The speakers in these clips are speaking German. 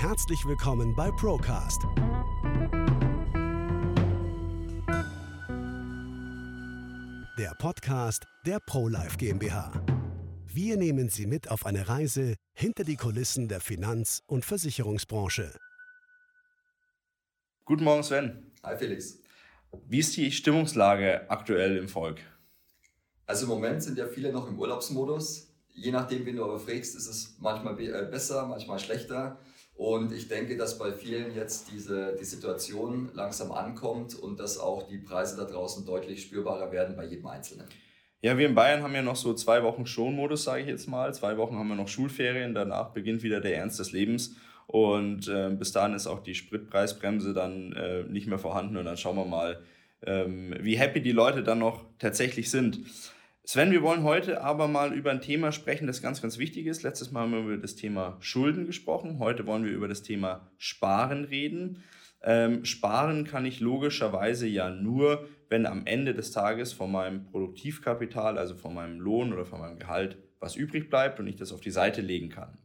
Herzlich willkommen bei Procast. Der Podcast der ProLife GmbH. Wir nehmen Sie mit auf eine Reise hinter die Kulissen der Finanz- und Versicherungsbranche. Guten Morgen, Sven. Hi Felix. Wie ist die Stimmungslage aktuell im Volk? Also im Moment sind ja viele noch im Urlaubsmodus. Je nachdem, wen du aber fragst, ist es manchmal äh, besser, manchmal schlechter. Und ich denke, dass bei vielen jetzt diese, die Situation langsam ankommt und dass auch die Preise da draußen deutlich spürbarer werden bei jedem Einzelnen. Ja, wir in Bayern haben ja noch so zwei Wochen Schonmodus, sage ich jetzt mal. Zwei Wochen haben wir noch Schulferien, danach beginnt wieder der Ernst des Lebens. Und äh, bis dahin ist auch die Spritpreisbremse dann äh, nicht mehr vorhanden. Und dann schauen wir mal, ähm, wie happy die Leute dann noch tatsächlich sind. Sven, wir wollen heute aber mal über ein Thema sprechen, das ganz, ganz wichtig ist. Letztes Mal haben wir über das Thema Schulden gesprochen. Heute wollen wir über das Thema Sparen reden. Ähm, sparen kann ich logischerweise ja nur, wenn am Ende des Tages von meinem Produktivkapital, also von meinem Lohn oder von meinem Gehalt, was übrig bleibt und ich das auf die Seite legen kann.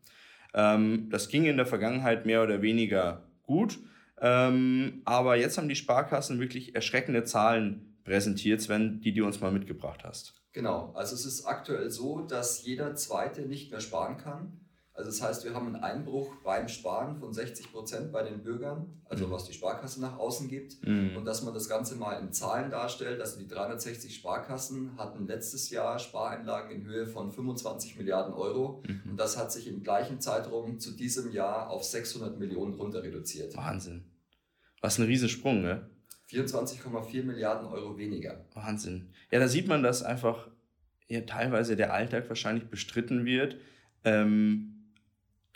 Ähm, das ging in der Vergangenheit mehr oder weniger gut, ähm, aber jetzt haben die Sparkassen wirklich erschreckende Zahlen präsentiert, Sven, die du uns mal mitgebracht hast. Genau, also es ist aktuell so, dass jeder Zweite nicht mehr sparen kann. Also das heißt, wir haben einen Einbruch beim Sparen von 60 Prozent bei den Bürgern, also mhm. was die Sparkasse nach außen gibt. Mhm. Und dass man das Ganze mal in Zahlen darstellt, also die 360 Sparkassen hatten letztes Jahr Spareinlagen in Höhe von 25 Milliarden Euro. Mhm. Und das hat sich im gleichen Zeitraum zu diesem Jahr auf 600 Millionen runter reduziert. Wahnsinn. Was ein Riesensprung, ne? 24,4 Milliarden Euro weniger. Wahnsinn. Ja, da sieht man, dass einfach ja, teilweise der Alltag wahrscheinlich bestritten wird, ähm,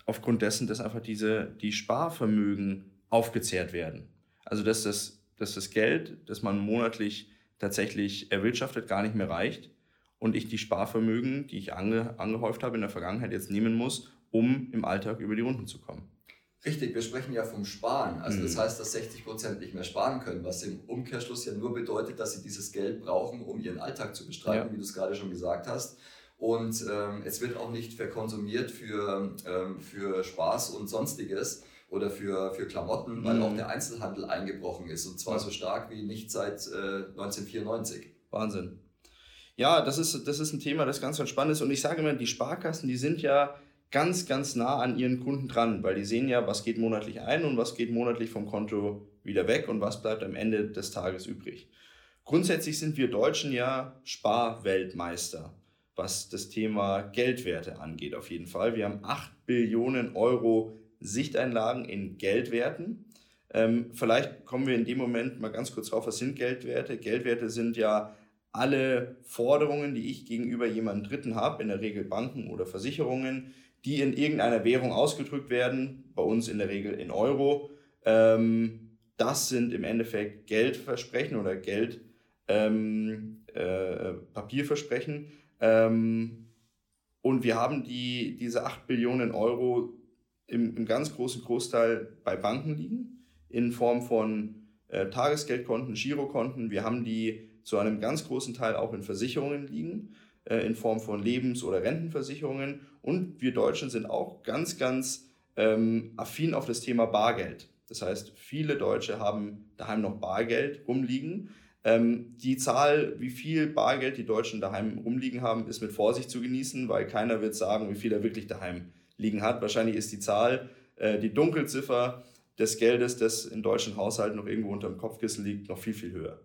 aufgrund dessen, dass einfach diese, die Sparvermögen aufgezehrt werden. Also, dass das, dass das Geld, das man monatlich tatsächlich erwirtschaftet, gar nicht mehr reicht und ich die Sparvermögen, die ich ange, angehäuft habe in der Vergangenheit, jetzt nehmen muss, um im Alltag über die Runden zu kommen. Richtig, wir sprechen ja vom Sparen. Also das mhm. heißt, dass 60 Prozent nicht mehr sparen können, was im Umkehrschluss ja nur bedeutet, dass sie dieses Geld brauchen, um ihren Alltag zu bestreiten, ja. wie du es gerade schon gesagt hast. Und ähm, es wird auch nicht verkonsumiert für, ähm, für Spaß und sonstiges oder für, für Klamotten, weil mhm. auch der Einzelhandel eingebrochen ist und zwar so stark wie nicht seit äh, 1994. Wahnsinn. Ja, das ist, das ist ein Thema, das ganz, ganz spannend ist. Und ich sage immer, die Sparkassen, die sind ja ganz, ganz nah an ihren Kunden dran, weil die sehen ja, was geht monatlich ein und was geht monatlich vom Konto wieder weg und was bleibt am Ende des Tages übrig. Grundsätzlich sind wir Deutschen ja Sparweltmeister, was das Thema Geldwerte angeht, auf jeden Fall. Wir haben 8 Billionen Euro Sichteinlagen in Geldwerten. Ähm, vielleicht kommen wir in dem Moment mal ganz kurz drauf, was sind Geldwerte? Geldwerte sind ja alle Forderungen, die ich gegenüber jemandem Dritten habe, in der Regel Banken oder Versicherungen, die in irgendeiner Währung ausgedrückt werden, bei uns in der Regel in Euro. Ähm, das sind im Endeffekt Geldversprechen oder Geld ähm, äh. Ähm, und wir haben die, diese 8 Billionen Euro im, im ganz großen Großteil bei Banken liegen, in Form von äh, Tagesgeldkonten, Girokonten. Wir haben die zu einem ganz großen Teil auch in Versicherungen liegen. Äh, in Form von Lebens- oder Rentenversicherungen. Und wir Deutschen sind auch ganz, ganz ähm, affin auf das Thema Bargeld. Das heißt, viele Deutsche haben daheim noch Bargeld rumliegen. Ähm, die Zahl, wie viel Bargeld die Deutschen daheim rumliegen haben, ist mit Vorsicht zu genießen, weil keiner wird sagen, wie viel er wirklich daheim liegen hat. Wahrscheinlich ist die Zahl, äh, die Dunkelziffer des Geldes, das in deutschen Haushalten noch irgendwo unter dem Kopfkissen liegt, noch viel, viel höher.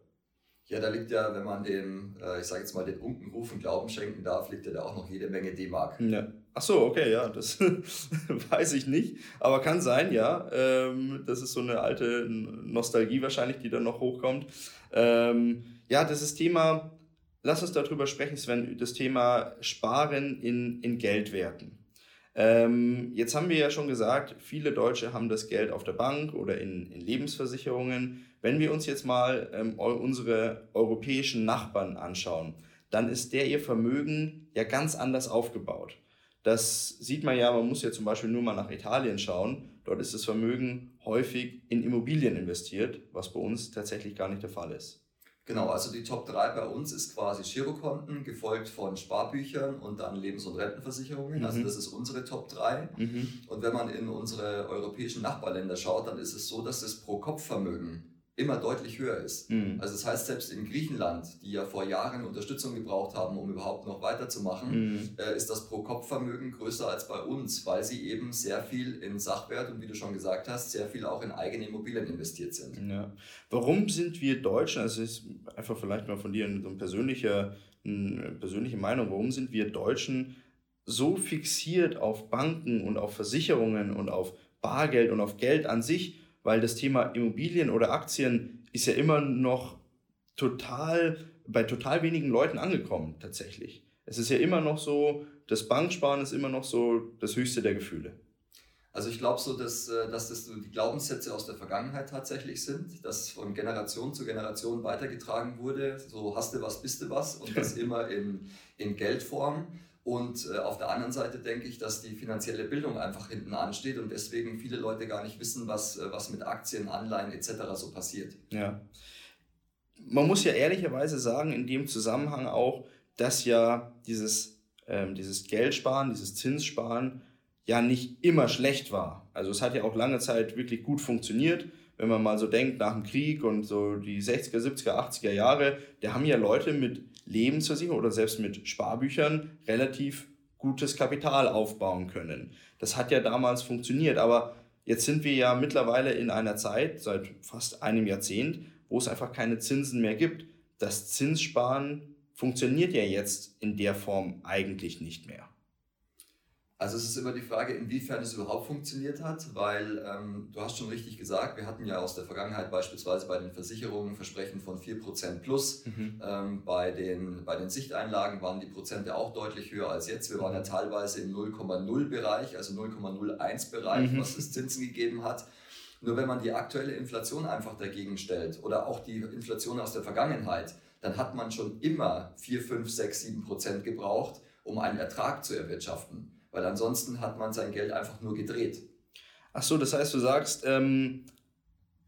Ja, da liegt ja, wenn man dem, äh, ich sage jetzt mal, den Unkenrufen Glauben schenken darf, liegt ja da auch noch jede Menge D-Mark. Ja. Ach so, okay, ja, das weiß ich nicht, aber kann sein, ja. Ähm, das ist so eine alte Nostalgie wahrscheinlich, die dann noch hochkommt. Ähm, ja, das ist Thema, lass uns darüber sprechen, Sven, das Thema Sparen in, in Geldwerten. Ähm, jetzt haben wir ja schon gesagt, viele Deutsche haben das Geld auf der Bank oder in, in Lebensversicherungen. Wenn wir uns jetzt mal ähm, unsere europäischen Nachbarn anschauen, dann ist der ihr Vermögen ja ganz anders aufgebaut. Das sieht man ja, man muss ja zum Beispiel nur mal nach Italien schauen. Dort ist das Vermögen häufig in Immobilien investiert, was bei uns tatsächlich gar nicht der Fall ist. Genau, also die Top 3 bei uns ist quasi Girokonten, gefolgt von Sparbüchern und dann Lebens- und Rentenversicherungen. Also mhm. Also das ist unsere Top 3. Mhm. Und wenn man in unsere europäischen Nachbarländer schaut, dann ist es so, dass das Pro-Kopf-Vermögen immer deutlich höher ist. Mhm. Also das heißt, selbst in Griechenland, die ja vor Jahren Unterstützung gebraucht haben, um überhaupt noch weiterzumachen, mhm. äh, ist das Pro-Kopf-Vermögen größer als bei uns, weil sie eben sehr viel in Sachwert und wie du schon gesagt hast, sehr viel auch in eigene Immobilien investiert sind. Ja. Warum sind wir Deutschen, also ist einfach vielleicht mal von dir so eine persönliche, eine persönliche Meinung, warum sind wir Deutschen so fixiert auf Banken und auf Versicherungen und auf Bargeld und auf Geld an sich, weil das Thema Immobilien oder Aktien ist ja immer noch total bei total wenigen Leuten angekommen tatsächlich. Es ist ja immer noch so, das Banksparen ist immer noch so das höchste der Gefühle. Also ich glaube so, dass, äh, dass das die Glaubenssätze aus der Vergangenheit tatsächlich sind, dass von Generation zu Generation weitergetragen wurde, so hast du was, bist du was und das immer in, in Geldform. Und äh, auf der anderen Seite denke ich, dass die finanzielle Bildung einfach hinten ansteht und deswegen viele Leute gar nicht wissen, was, äh, was mit Aktien, Anleihen etc. so passiert. Ja. Man muss ja ehrlicherweise sagen, in dem Zusammenhang auch, dass ja dieses, ähm, dieses Geldsparen, dieses Zinssparen ja nicht immer schlecht war. Also es hat ja auch lange Zeit wirklich gut funktioniert. Wenn man mal so denkt, nach dem Krieg und so die 60er, 70er, 80er Jahre, da haben ja Leute mit Lebensversicherung oder selbst mit Sparbüchern relativ gutes Kapital aufbauen können. Das hat ja damals funktioniert, aber jetzt sind wir ja mittlerweile in einer Zeit, seit fast einem Jahrzehnt, wo es einfach keine Zinsen mehr gibt. Das Zinssparen funktioniert ja jetzt in der Form eigentlich nicht mehr. Also es ist immer die Frage, inwiefern es überhaupt funktioniert hat, weil ähm, du hast schon richtig gesagt, wir hatten ja aus der Vergangenheit beispielsweise bei den Versicherungen Versprechen von 4% plus. Mhm. Ähm, bei, den, bei den Sichteinlagen waren die Prozente auch deutlich höher als jetzt. Wir waren ja mhm. teilweise im 0,0 Bereich, also 0,01 Bereich, mhm. was es Zinsen gegeben hat. Nur wenn man die aktuelle Inflation einfach dagegen stellt oder auch die Inflation aus der Vergangenheit, dann hat man schon immer 4, 5, 6, 7 Prozent gebraucht, um einen Ertrag zu erwirtschaften weil ansonsten hat man sein Geld einfach nur gedreht. Ach so, das heißt, du sagst, ähm,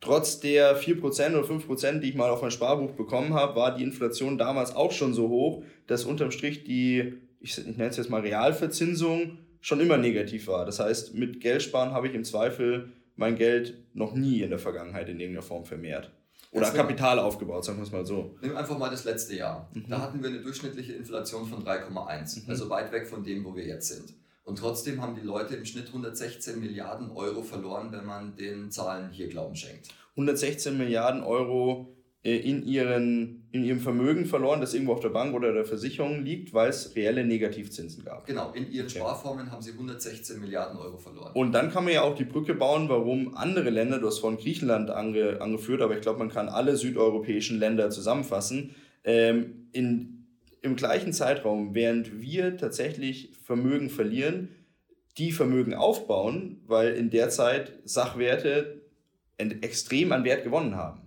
trotz der 4% oder 5%, die ich mal auf mein Sparbuch bekommen habe, war die Inflation damals auch schon so hoch, dass unterm Strich die, ich, ich nenne es jetzt mal Realverzinsung, schon immer negativ war. Das heißt, mit Geldsparen habe ich im Zweifel mein Geld noch nie in der Vergangenheit in irgendeiner Form vermehrt. Oder Kapital aufgebaut, sagen wir es mal so. Nimm einfach mal das letzte Jahr. Mhm. Da hatten wir eine durchschnittliche Inflation von 3,1, mhm. also weit weg von dem, wo wir jetzt sind. Und trotzdem haben die Leute im Schnitt 116 Milliarden Euro verloren, wenn man den Zahlen hier Glauben schenkt. 116 Milliarden Euro äh, in, ihren, in ihrem Vermögen verloren, das irgendwo auf der Bank oder der Versicherung liegt, weil es reelle Negativzinsen gab. Genau, in ihren. Sparformen haben sie 116 Milliarden Euro verloren. Und dann kann man ja auch die Brücke bauen, warum andere Länder, du hast vorhin Griechenland ange, angeführt, aber ich glaube, man kann alle südeuropäischen Länder zusammenfassen, ähm, in im gleichen Zeitraum, während wir tatsächlich Vermögen verlieren, die Vermögen aufbauen, weil in der Zeit Sachwerte extrem an Wert gewonnen haben.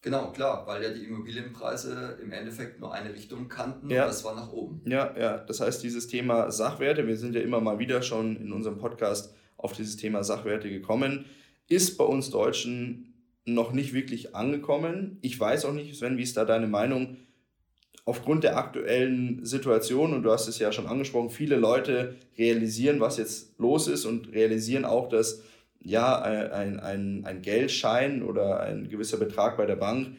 Genau, klar, weil ja die Immobilienpreise im Endeffekt nur eine Richtung kannten ja. und das war nach oben. Ja, ja, das heißt, dieses Thema Sachwerte, wir sind ja immer mal wieder schon in unserem Podcast auf dieses Thema Sachwerte gekommen, ist bei uns Deutschen noch nicht wirklich angekommen. Ich weiß auch nicht, Sven, wie ist da deine Meinung? Aufgrund der aktuellen Situation, und du hast es ja schon angesprochen, viele Leute realisieren, was jetzt los ist und realisieren auch, dass ja ein, ein, ein Geldschein oder ein gewisser Betrag bei der Bank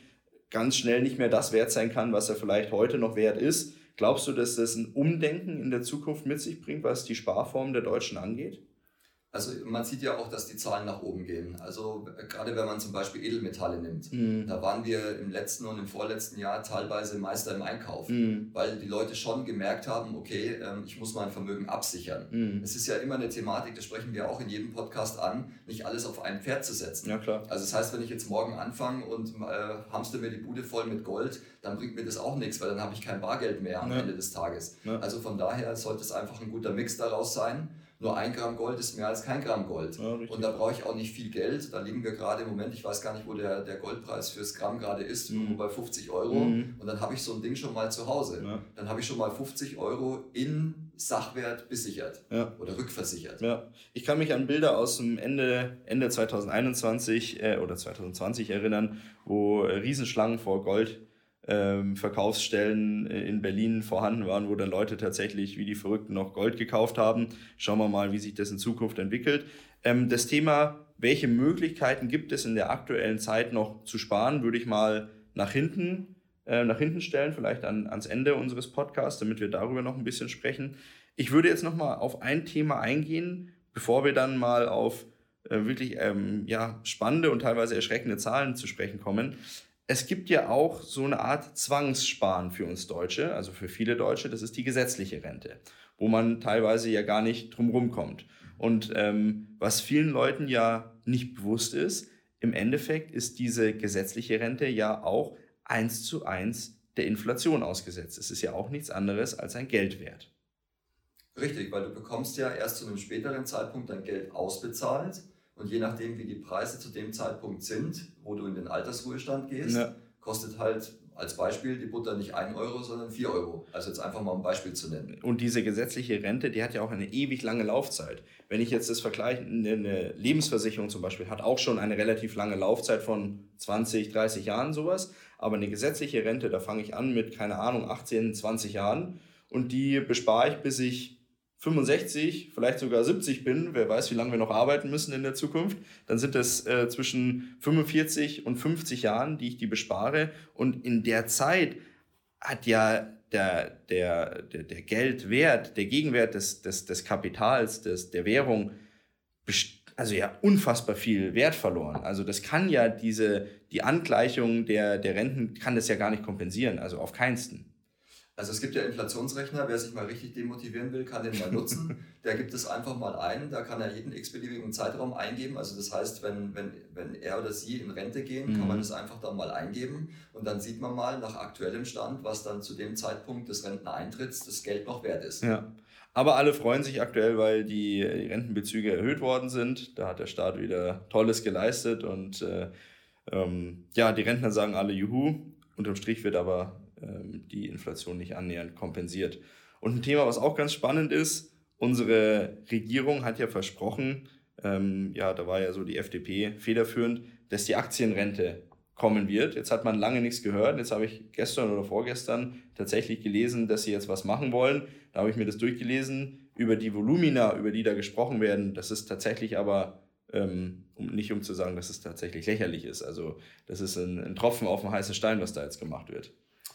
ganz schnell nicht mehr das wert sein kann, was er vielleicht heute noch wert ist. Glaubst du, dass das ein Umdenken in der Zukunft mit sich bringt, was die Sparform der Deutschen angeht? Also man sieht ja auch, dass die Zahlen nach oben gehen. Also äh, gerade wenn man zum Beispiel Edelmetalle nimmt, mhm. da waren wir im letzten und im vorletzten Jahr teilweise Meister im Einkauf, mhm. weil die Leute schon gemerkt haben, okay, ähm, ich muss mein Vermögen absichern. Mhm. Es ist ja immer eine Thematik, das sprechen wir auch in jedem Podcast an, nicht alles auf ein Pferd zu setzen. Ja, klar. Also das heißt, wenn ich jetzt morgen anfange und äh, hamster mir die Bude voll mit Gold, dann bringt mir das auch nichts, weil dann habe ich kein Bargeld mehr am ja. Ende des Tages. Ja. Also von daher sollte es einfach ein guter Mix daraus sein nur ein Gramm Gold ist mehr als kein Gramm Gold. Ja, und da brauche ich auch nicht viel Geld. Da liegen wir gerade im Moment, ich weiß gar nicht, wo der, der Goldpreis fürs Gramm gerade ist, mhm. bei 50 Euro. Mhm. Und dann habe ich so ein Ding schon mal zu Hause. Ja. Dann habe ich schon mal 50 Euro in Sachwert besichert ja. oder rückversichert. Ja. Ich kann mich an Bilder aus dem Ende, Ende 2021 äh, oder 2020 erinnern, wo Riesenschlangen vor Gold ähm, Verkaufsstellen in Berlin vorhanden waren, wo dann Leute tatsächlich wie die Verrückten noch Gold gekauft haben. Schauen wir mal, wie sich das in Zukunft entwickelt. Ähm, das Thema, welche Möglichkeiten gibt es in der aktuellen Zeit noch zu sparen, würde ich mal nach hinten, äh, nach hinten stellen, vielleicht an, ans Ende unseres Podcasts, damit wir darüber noch ein bisschen sprechen. Ich würde jetzt noch mal auf ein Thema eingehen, bevor wir dann mal auf äh, wirklich ähm, ja, spannende und teilweise erschreckende Zahlen zu sprechen kommen es gibt ja auch so eine Art Zwangssparen für uns Deutsche, also für viele Deutsche, das ist die gesetzliche Rente, wo man teilweise ja gar nicht drumherum kommt. Und ähm, was vielen Leuten ja nicht bewusst ist, im Endeffekt ist diese gesetzliche Rente ja auch eins zu eins der Inflation ausgesetzt. Es ist ja auch nichts anderes als ein Geldwert. Richtig, weil du bekommst ja erst zu einem späteren Zeitpunkt dein Geld ausbezahlt und je nachdem, wie die Preise zu dem Zeitpunkt sind, wo du in den Altersruhestand gehst, ja. kostet halt als Beispiel die Butter nicht 1 Euro, sondern 4 Euro. Also jetzt einfach mal ein Beispiel zu nennen. Und diese gesetzliche Rente, die hat ja auch eine ewig lange Laufzeit. Wenn ich jetzt das vergleiche, eine Lebensversicherung zum Beispiel hat auch schon eine relativ lange Laufzeit von 20, 30 Jahren sowas. Aber eine gesetzliche Rente, da fange ich an mit, keine Ahnung, 18, 20 Jahren und die bespare ich, bis ich 65, vielleicht sogar 70 bin, wer weiß, wie lange wir noch arbeiten müssen in der Zukunft, dann sind es äh, zwischen 45 und 50 Jahren, die ich die bespare. Und in der Zeit hat ja der, der, der, der Geldwert, der Gegenwert des, des, des Kapitals, des, der Währung, also ja unfassbar viel Wert verloren. Also das kann ja diese, die Angleichung der, der Renten kann das ja gar nicht kompensieren, also auf keinsten. Also es gibt ja Inflationsrechner, wer sich mal richtig demotivieren will, kann den mal nutzen. Der gibt es einfach mal ein, da kann er jeden x-beliebigen Zeitraum eingeben. Also das heißt, wenn, wenn, wenn er oder sie in Rente gehen, mhm. kann man mhm. das einfach dann mal eingeben und dann sieht man mal nach aktuellem Stand, was dann zu dem Zeitpunkt des Renteneintritts das Geld noch wert ist. Ja. Aber alle freuen sich aktuell, weil die, Rentenbezüge erhöht worden sind. Da hat der Staat wieder Tolles geleistet und äh, ähm, ja, die Rentner sagen alle Juhu. Unterm Strich wird aber die Inflation nicht annähernd kompensiert. Und ein Thema, was auch ganz spannend ist, unsere Regierung hat ja versprochen, ähm, ja, da war ja so die FDP federführend, dass die Aktienrente kommen wird. Jetzt hat man lange nichts gehört. Jetzt habe ich gestern oder vorgestern tatsächlich gelesen, dass sie jetzt was machen wollen. Da habe ich mir das durchgelesen über die Volumina, über die da gesprochen werden. Das ist tatsächlich aber, ähm, nicht um zu sagen, dass es tatsächlich lächerlich ist. Also das ist ein, ein Tropfen auf den heißen Stein, was da jetzt gemacht wird.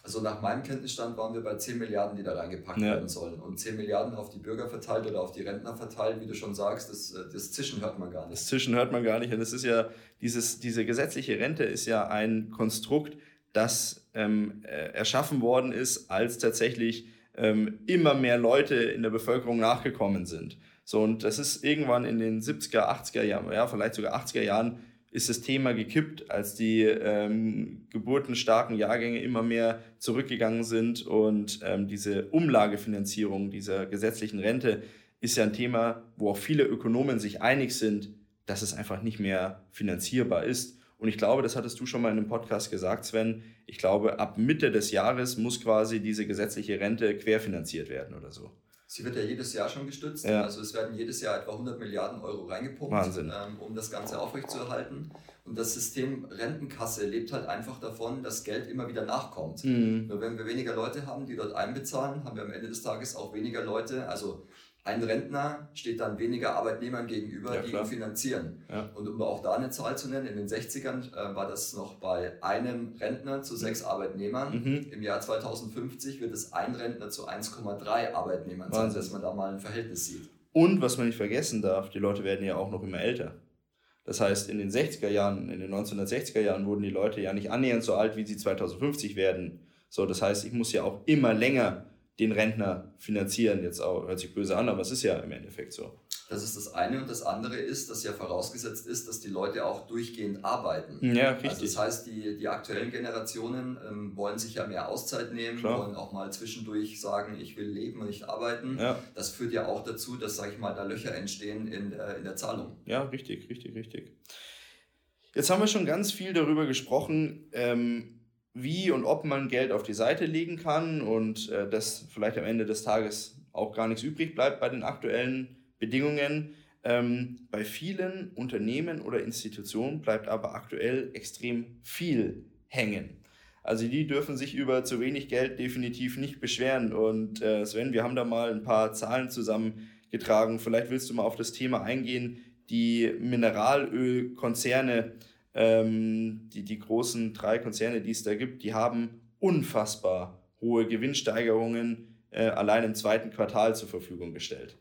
Also nach meinem Kenntnisstand waren wir bei 10 Milliarden, die da reingepackt ja. werden sollen. Und 10 Milliarden auf die Bürger verteilt oder auf die Rentner verteilt, wie du schon sagst, das, äh, das Zischen hört man gar nicht. Das Zischen hört man gar nicht. Und es ist ja, dieses, diese gesetzliche Rente ist ja ein Konstrukt, das ähm, äh, erschaffen worden ist, als tatsächlich ähm, immer mehr Leute in der Bevölkerung nachgekommen sind. So, und das ist irgendwann in den 70er, 80er Jahren, ja, vielleicht sogar 80er Jahren ist das Thema gekippt, als die ähm, geburtenstarken Jahrgänge immer mehr zurückgegangen sind und ähm, diese Umlagefinanzierung dieser gesetzlichen Rente ist ja ein Thema, wo auch viele Ökonomen sich einig sind, dass es einfach nicht mehr finanzierbar ist. Und ich glaube, das hattest du schon mal in einem Podcast gesagt, Sven. Ich glaube, ab Mitte des Jahres muss quasi diese gesetzliche Rente querfinanziert werden oder so. Sie wird ja jedes Jahr schon gestützt. Ja. Also es werden jedes Jahr etwa 100 Milliarden Euro reingepumpt, ähm, um das Ganze aufrechtzuerhalten. Und das System Rentenkasse lebt halt einfach davon, dass Geld immer wieder nachkommt. Mhm. Nur wenn wir weniger Leute haben, die dort einbezahlen, haben wir am Ende des Tages auch weniger Leute, also ein Rentner steht dann weniger Arbeitnehmern gegenüber, ja, die ihn finanzieren. Ja. Und um auch da eine Zahl zu nennen, in den 60ern äh, war das noch bei einem Rentner zu sechs Arbeitnehmern. Mhm. Im Jahr 2050 wird es ein Rentner zu 1,3 Arbeitnehmern sein, dass man da mal ein Verhältnis sieht. Und was man nicht vergessen darf, die Leute werden ja auch noch immer älter. Das heißt, in den 60er Jahren, in den 1960er Jahren wurden die Leute ja nicht annähernd so alt, wie sie 2050 werden. So, das heißt, ich muss ja auch immer länger den Rentner finanzieren. Jetzt auch, hört sich böse an, aber es ist ja im Endeffekt so. Das ist das eine. Und das andere ist, dass ja vorausgesetzt ist, dass die Leute auch durchgehend arbeiten. Ja, richtig. Also das heißt, die, die aktuellen Generationen ähm, wollen sich ja mehr Auszeit nehmen, Klar. wollen auch mal zwischendurch sagen, ich will leben und nicht arbeiten. Ja. Das führt ja auch dazu, dass, sage ich mal, da Löcher entstehen in, äh, in der Zahlung. Ja, richtig, richtig, richtig. Jetzt haben wir schon ganz viel darüber gesprochen, ähm, wie und ob man Geld auf die Seite legen kann und äh, dass vielleicht am Ende des Tages auch gar nichts übrig bleibt bei den aktuellen Bedingungen. Ähm, bei vielen Unternehmen oder Institutionen bleibt aber aktuell extrem viel hängen. Also die dürfen sich über zu wenig Geld definitiv nicht beschweren. Und äh, Sven, wir haben da mal ein paar Zahlen zusammengetragen. Vielleicht willst du mal auf das Thema eingehen. Die Mineralölkonzerne, die, die großen drei Konzerne, die es da gibt, die haben unfassbar hohe Gewinnsteigerungen äh, allein im zweiten Quartal zur Verfügung gestellt.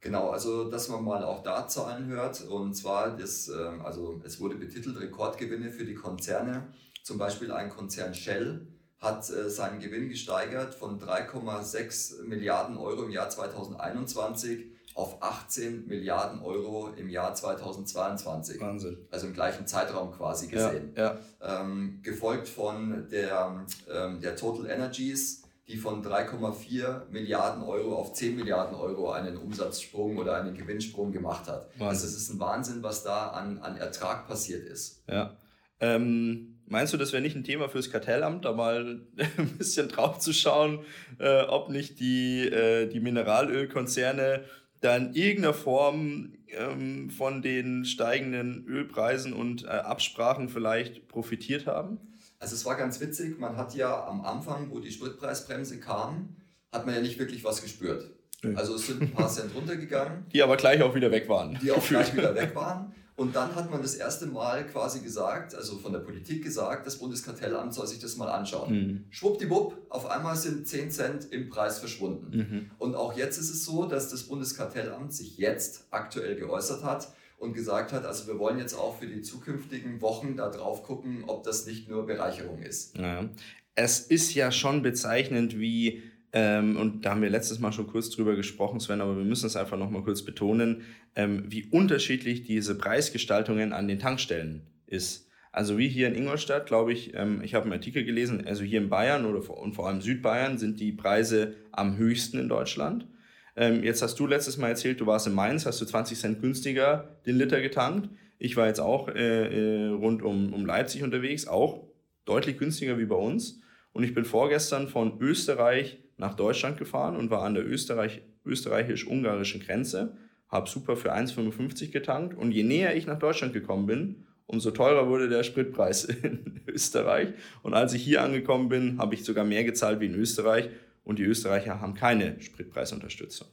Genau, also dass man mal auch da Zahlen hört und zwar das, ähm, also es wurde betitelt Rekordgewinne für die Konzerne. Zum Beispiel ein Konzern Shell hat äh, seinen Gewinn gesteigert von 3,6 Milliarden Euro im Jahr 2021 auf 18 Milliarden Euro im Jahr 2022. Wahnsinn. Also im gleichen Zeitraum quasi gesehen. Ja, ja. Ähm, gefolgt von der, ähm, der Total Energies die von 3,4 Milliarden Euro auf 10 Milliarden Euro einen Umsatzsprung oder einen Gewinnsprung gemacht hat. Wahnsinn. Also es ist ein Wahnsinn, was da an, an Ertrag passiert ist. Ja. Ähm, meinst du, das wäre nicht ein Thema fürs Kartellamt, da mal ein bisschen drauf zu schauen, äh, ob nicht die, äh, die Mineralölkonzerne da in irgendeiner Form ähm, von den steigenden Ölpreisen und äh, Absprachen vielleicht profitiert haben? Also es war ganz witzig, man hat ja am Anfang, wo die Spritpreisbremse kam, hat man ja nicht wirklich was gespürt. Also es sind ein paar Cent runtergegangen. Die aber gleich auch wieder weg waren. Die auch gleich wieder weg waren. Und dann hat man das erste Mal quasi gesagt, also von der Politik gesagt, das Bundeskartellamt soll sich das mal anschauen. Mhm. Schwuppdiwupp, auf einmal sind 10 Cent im Preis verschwunden. Mhm. Und auch jetzt ist es so, dass das Bundeskartellamt sich jetzt aktuell geäußert hat und gesagt hat, also wir wollen jetzt auch für die zukünftigen Wochen da drauf gucken, ob das nicht nur Bereicherung ist. Ja. Es ist ja schon bezeichnend, wie, ähm, und da haben wir letztes Mal schon kurz drüber gesprochen, Sven, aber wir müssen es einfach nochmal kurz betonen, ähm, wie unterschiedlich diese Preisgestaltungen an den Tankstellen ist. Also wie hier in Ingolstadt, glaube ich, ähm, ich habe einen Artikel gelesen, also hier in Bayern oder und vor allem Südbayern sind die Preise am höchsten in Deutschland. Ähm, jetzt hast du letztes Mal erzählt, du warst in Mainz, hast du 20 Cent günstiger den Liter getankt. Ich war jetzt auch äh, äh, rund um, um Leipzig unterwegs, auch deutlich günstiger wie bei uns. Und ich bin vorgestern von Österreich nach Deutschland gefahren und war an der Österreich, österreichisch-ungarischen Grenze, habe super für 1,55 getankt. Und je näher ich nach Deutschland gekommen bin, umso teurer wurde der Spritpreis in Österreich. Und als ich hier angekommen bin, habe ich sogar mehr gezahlt wie in Österreich und die Österreicher haben keine Spritpreisunterstützung.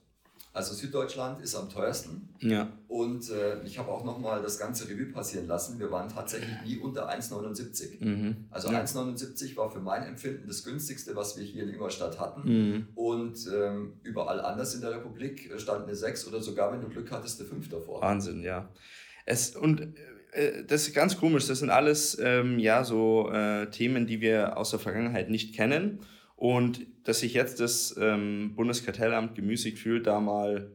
Also Süddeutschland ist am teuersten. Ja. Und äh, ich habe auch nochmal das ganze Revue passieren lassen. Wir waren tatsächlich nie unter 1,79. Mhm. Also ja. 1,79 war für mein Empfinden das günstigste, was wir hier in Ingolstadt hatten. Mhm. Und ähm, überall anders in der Republik stand eine 6 oder sogar, wenn du Glück hattest, eine 5 davor. Wahnsinn, ja. Es, und äh, das ist ganz komisch. Das sind alles ähm, ja so äh, Themen, die wir aus der Vergangenheit nicht kennen. Und dass sich jetzt das ähm, Bundeskartellamt gemüßigt fühlt, da mal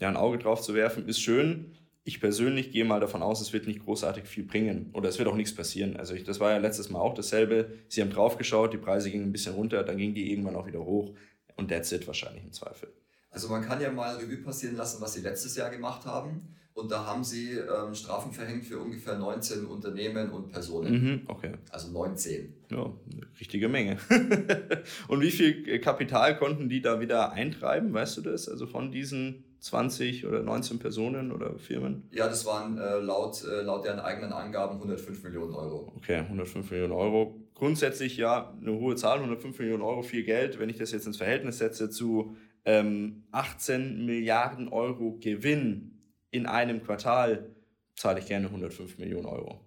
ja, ein Auge drauf zu werfen, ist schön. Ich persönlich gehe mal davon aus, es wird nicht großartig viel bringen oder es wird auch nichts passieren. Also ich, das war ja letztes Mal auch dasselbe. Sie haben drauf geschaut, die Preise gingen ein bisschen runter, dann gingen die irgendwann auch wieder hoch und that's it wahrscheinlich im Zweifel. Also man kann ja mal Revue passieren lassen, was sie letztes Jahr gemacht haben. Und da haben sie ähm, Strafen verhängt für ungefähr 19 Unternehmen und Personen. Mhm, okay. Also 19. Ja, richtige Menge. und wie viel Kapital konnten die da wieder eintreiben, weißt du das? Also von diesen 20 oder 19 Personen oder Firmen? Ja, das waren äh, laut, äh, laut deren eigenen Angaben 105 Millionen Euro. Okay, 105 Millionen Euro. Grundsätzlich ja eine hohe Zahl, 105 Millionen Euro, viel Geld. Wenn ich das jetzt ins Verhältnis setze zu ähm, 18 Milliarden Euro Gewinn in einem Quartal zahle ich gerne 105 Millionen Euro.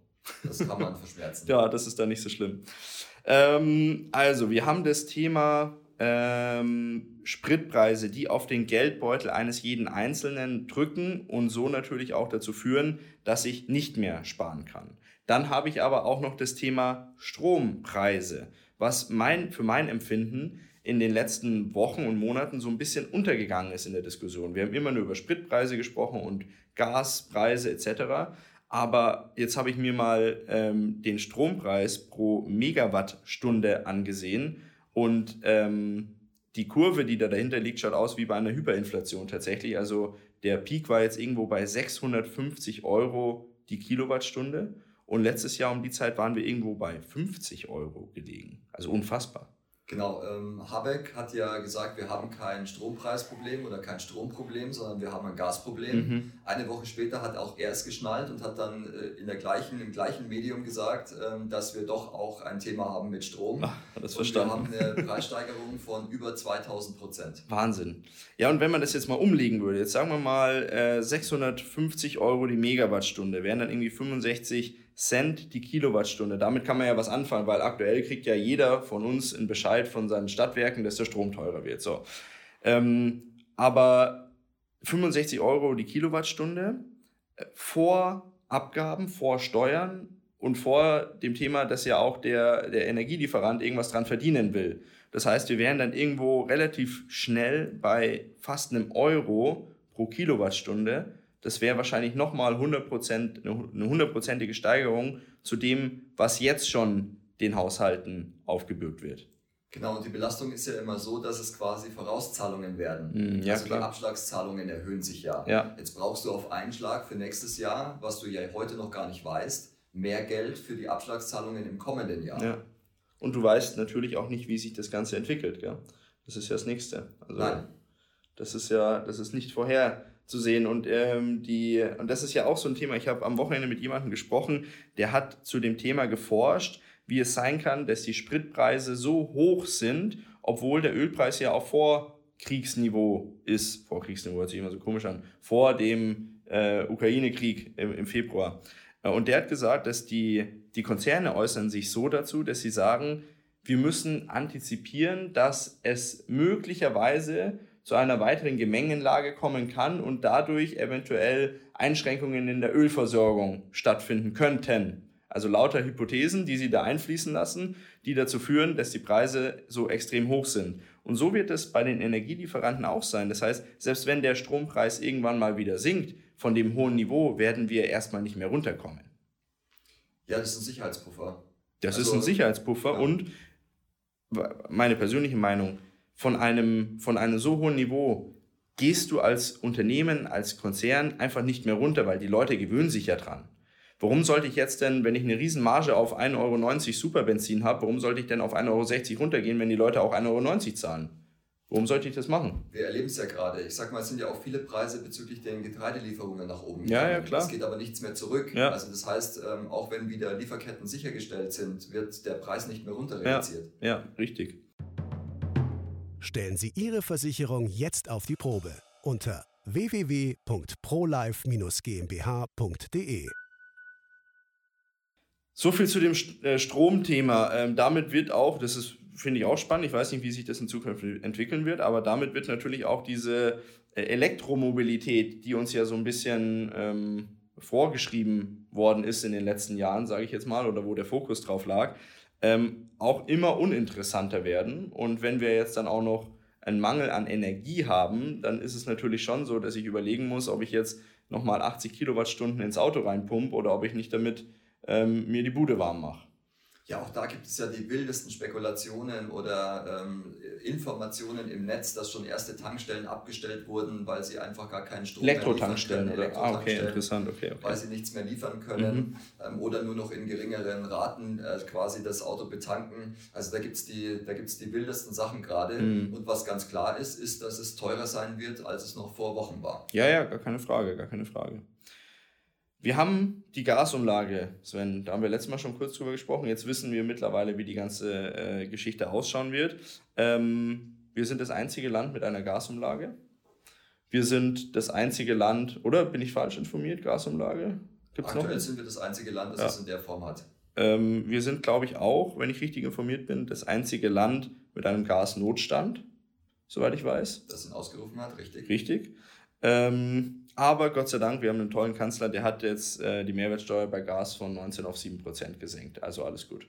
Das kann man verschmerzen. ja, das ist dann nicht so schlimm. Ähm, also, wir haben das Thema ähm, Spritpreise, die auf den Geldbeutel eines jeden Einzelnen drücken und so natürlich auch dazu führen, dass ich nicht mehr sparen kann. Dann habe ich aber auch noch das Thema Strompreise, was mein, für mein Empfinden in den letzten Wochen und Monaten so ein bisschen untergegangen ist in der Diskussion. Wir haben immer nur über Spritpreise gesprochen und Gaspreise etc. Aber jetzt habe ich mir mal ähm, den Strompreis pro Megawattstunde angesehen und ähm, die Kurve, die da dahinter liegt, schaut aus wie bei einer Hyperinflation tatsächlich. Also der Peak war jetzt irgendwo bei 650 Euro die Kilowattstunde und letztes Jahr um die Zeit waren wir irgendwo bei 50 Euro gelegen. Also unfassbar. Genau, ähm, Habeck hat ja gesagt, wir haben kein Strompreisproblem oder kein Stromproblem, sondern wir haben ein Gasproblem. Mhm. Eine Woche später hat auch er es geschnallt und hat dann äh, in der gleichen, im gleichen Medium gesagt, ähm, dass wir doch auch ein Thema haben mit Strom. Ach, das verstanden. Und wir haben eine Preissteigerung von über 2000 Prozent. Wahnsinn. Ja, und wenn man das jetzt mal umlegen würde, jetzt sagen wir mal äh, 650 Euro die Megawattstunde, wären dann irgendwie 65 Cent die Kilowattstunde. Damit kann man ja was anfangen, weil aktuell kriegt ja jeder von uns einen Bescheid von seinen Stadtwerken, dass der Strom teurer wird. So. Ähm, aber 65 Euro die Kilowattstunde äh, vor Abgaben, vor Steuern und vor dem Thema, dass ja auch der, der Energielieferant irgendwas dran verdienen will. Das heißt, wir wären dann irgendwo relativ schnell bei fast einem Euro pro Kilowattstunde das wäre wahrscheinlich nochmal 100%, eine hundertprozentige Steigerung zu dem, was jetzt schon den Haushalten aufgebürgt wird. Genau, und die Belastung ist ja immer so, dass es quasi Vorauszahlungen werden. Mm, ja, also klar. die Abschlagszahlungen erhöhen sich ja. ja. Jetzt brauchst du auf einen Schlag für nächstes Jahr, was du ja heute noch gar nicht weißt, mehr Geld für die Abschlagszahlungen im kommenden Jahr. Ja. Und du weißt natürlich auch nicht, wie sich das Ganze entwickelt. Gell? Das ist ja das Nächste. Also, Nein. Das ist ja, das ist nicht vorher zu sehen. Und, ähm, die, und das ist ja auch so ein Thema. Ich habe am Wochenende mit jemandem gesprochen, der hat zu dem Thema geforscht, wie es sein kann, dass die Spritpreise so hoch sind, obwohl der Ölpreis ja auch vor Kriegsniveau ist. Vor Kriegsniveau hört sich immer so komisch an. Vor dem äh, Ukraine-Krieg im, im Februar. Äh, und der hat gesagt, dass die, die Konzerne äußern sich so dazu, dass sie sagen, wir müssen antizipieren, dass es möglicherweise zu einer weiteren Gemengenlage kommen kann und dadurch eventuell Einschränkungen in der Ölversorgung stattfinden könnten. Also lauter Hypothesen, die sie da einfließen lassen, die dazu führen, dass die Preise so extrem hoch sind. Und so wird es bei den Energielieferanten auch sein. Das heißt, selbst wenn der Strompreis irgendwann mal wieder sinkt, von dem hohen Niveau werden wir erstmal nicht mehr runterkommen. Ja, das ist ein Sicherheitspuffer. Das also, ist ein Sicherheitspuffer ja. und meine persönliche Meinung, von einem, von einem so hohen Niveau gehst du als Unternehmen, als Konzern einfach nicht mehr runter, weil die Leute gewöhnen sich ja dran. Warum sollte ich jetzt denn, wenn ich eine Riesenmarge auf 1,90 Euro Superbenzin habe, warum sollte ich denn auf 1,60 Euro runtergehen, wenn die Leute auch 1,90 Euro zahlen? Warum sollte ich das machen? Wir erleben es ja gerade. Ich sag mal, es sind ja auch viele Preise bezüglich den Getreidelieferungen nach oben gegangen. Ja, ja, klar. Es geht aber nichts mehr zurück. Ja. Also das heißt, ähm, auch wenn wieder Lieferketten sichergestellt sind, wird der Preis nicht mehr runter reduziert. Ja, ja richtig. Stellen Sie Ihre Versicherung jetzt auf die Probe unter www.prolife-gmbh.de. So viel zu dem äh, Stromthema. Ähm, damit wird auch, das ist finde ich auch spannend. Ich weiß nicht, wie sich das in Zukunft entwickeln wird, aber damit wird natürlich auch diese äh, Elektromobilität, die uns ja so ein bisschen ähm, vorgeschrieben worden ist in den letzten Jahren, sage ich jetzt mal, oder wo der Fokus drauf lag, ähm, auch immer uninteressanter werden. Und wenn wir jetzt dann auch noch einen Mangel an Energie haben, dann ist es natürlich schon so, dass ich überlegen muss, ob ich jetzt nochmal 80 Kilowattstunden ins Auto reinpumpe oder ob ich nicht damit ähm, mir die Bude warm mache. Ja, auch da gibt es ja die wildesten Spekulationen oder ähm, Informationen im Netz, dass schon erste Tankstellen abgestellt wurden, weil sie einfach gar keinen Strom Elektro-Tankstellen mehr liefern können. Oder? Ah, okay, interessant, okay, okay. Weil sie nichts mehr liefern können mhm. ähm, oder nur noch in geringeren Raten äh, quasi das Auto betanken. Also da gibt es die, die wildesten Sachen gerade. Mhm. Und was ganz klar ist, ist, dass es teurer sein wird, als es noch vor Wochen war. Ja, ja, gar keine Frage, gar keine Frage. Wir haben die Gasumlage, Sven, da haben wir letztes Mal schon kurz drüber gesprochen. Jetzt wissen wir mittlerweile, wie die ganze äh, Geschichte ausschauen wird. Ähm, wir sind das einzige Land mit einer Gasumlage. Wir sind das einzige Land, oder bin ich falsch informiert, Gasumlage? Gibt's Aktuell noch? sind wir das einzige Land, das ja. es in der Form hat. Ähm, wir sind, glaube ich, auch, wenn ich richtig informiert bin, das einzige Land mit einem Gasnotstand, soweit ich weiß. Das ihn ausgerufen hat, richtig. Richtig. Ähm, aber Gott sei Dank, wir haben einen tollen Kanzler, der hat jetzt äh, die Mehrwertsteuer bei Gas von 19 auf 7 Prozent gesenkt. Also alles gut.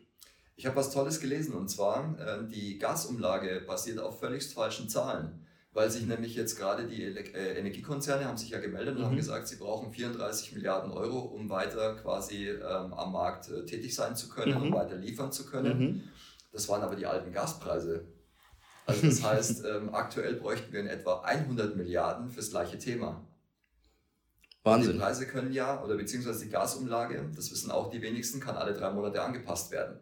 Ich habe was Tolles gelesen und zwar, äh, die Gasumlage basiert auf völligst falschen Zahlen. Weil sich nämlich jetzt gerade die äh, Energiekonzerne haben sich ja gemeldet und mhm. haben gesagt, sie brauchen 34 Milliarden Euro, um weiter quasi ähm, am Markt äh, tätig sein zu können, mhm. um weiter liefern zu können. Mhm. Das waren aber die alten Gaspreise. Also das heißt, ähm, aktuell bräuchten wir in etwa 100 Milliarden fürs gleiche Thema. Wahnsinn. Die Preise können ja, oder beziehungsweise die Gasumlage, das wissen auch die wenigsten, kann alle drei Monate angepasst werden.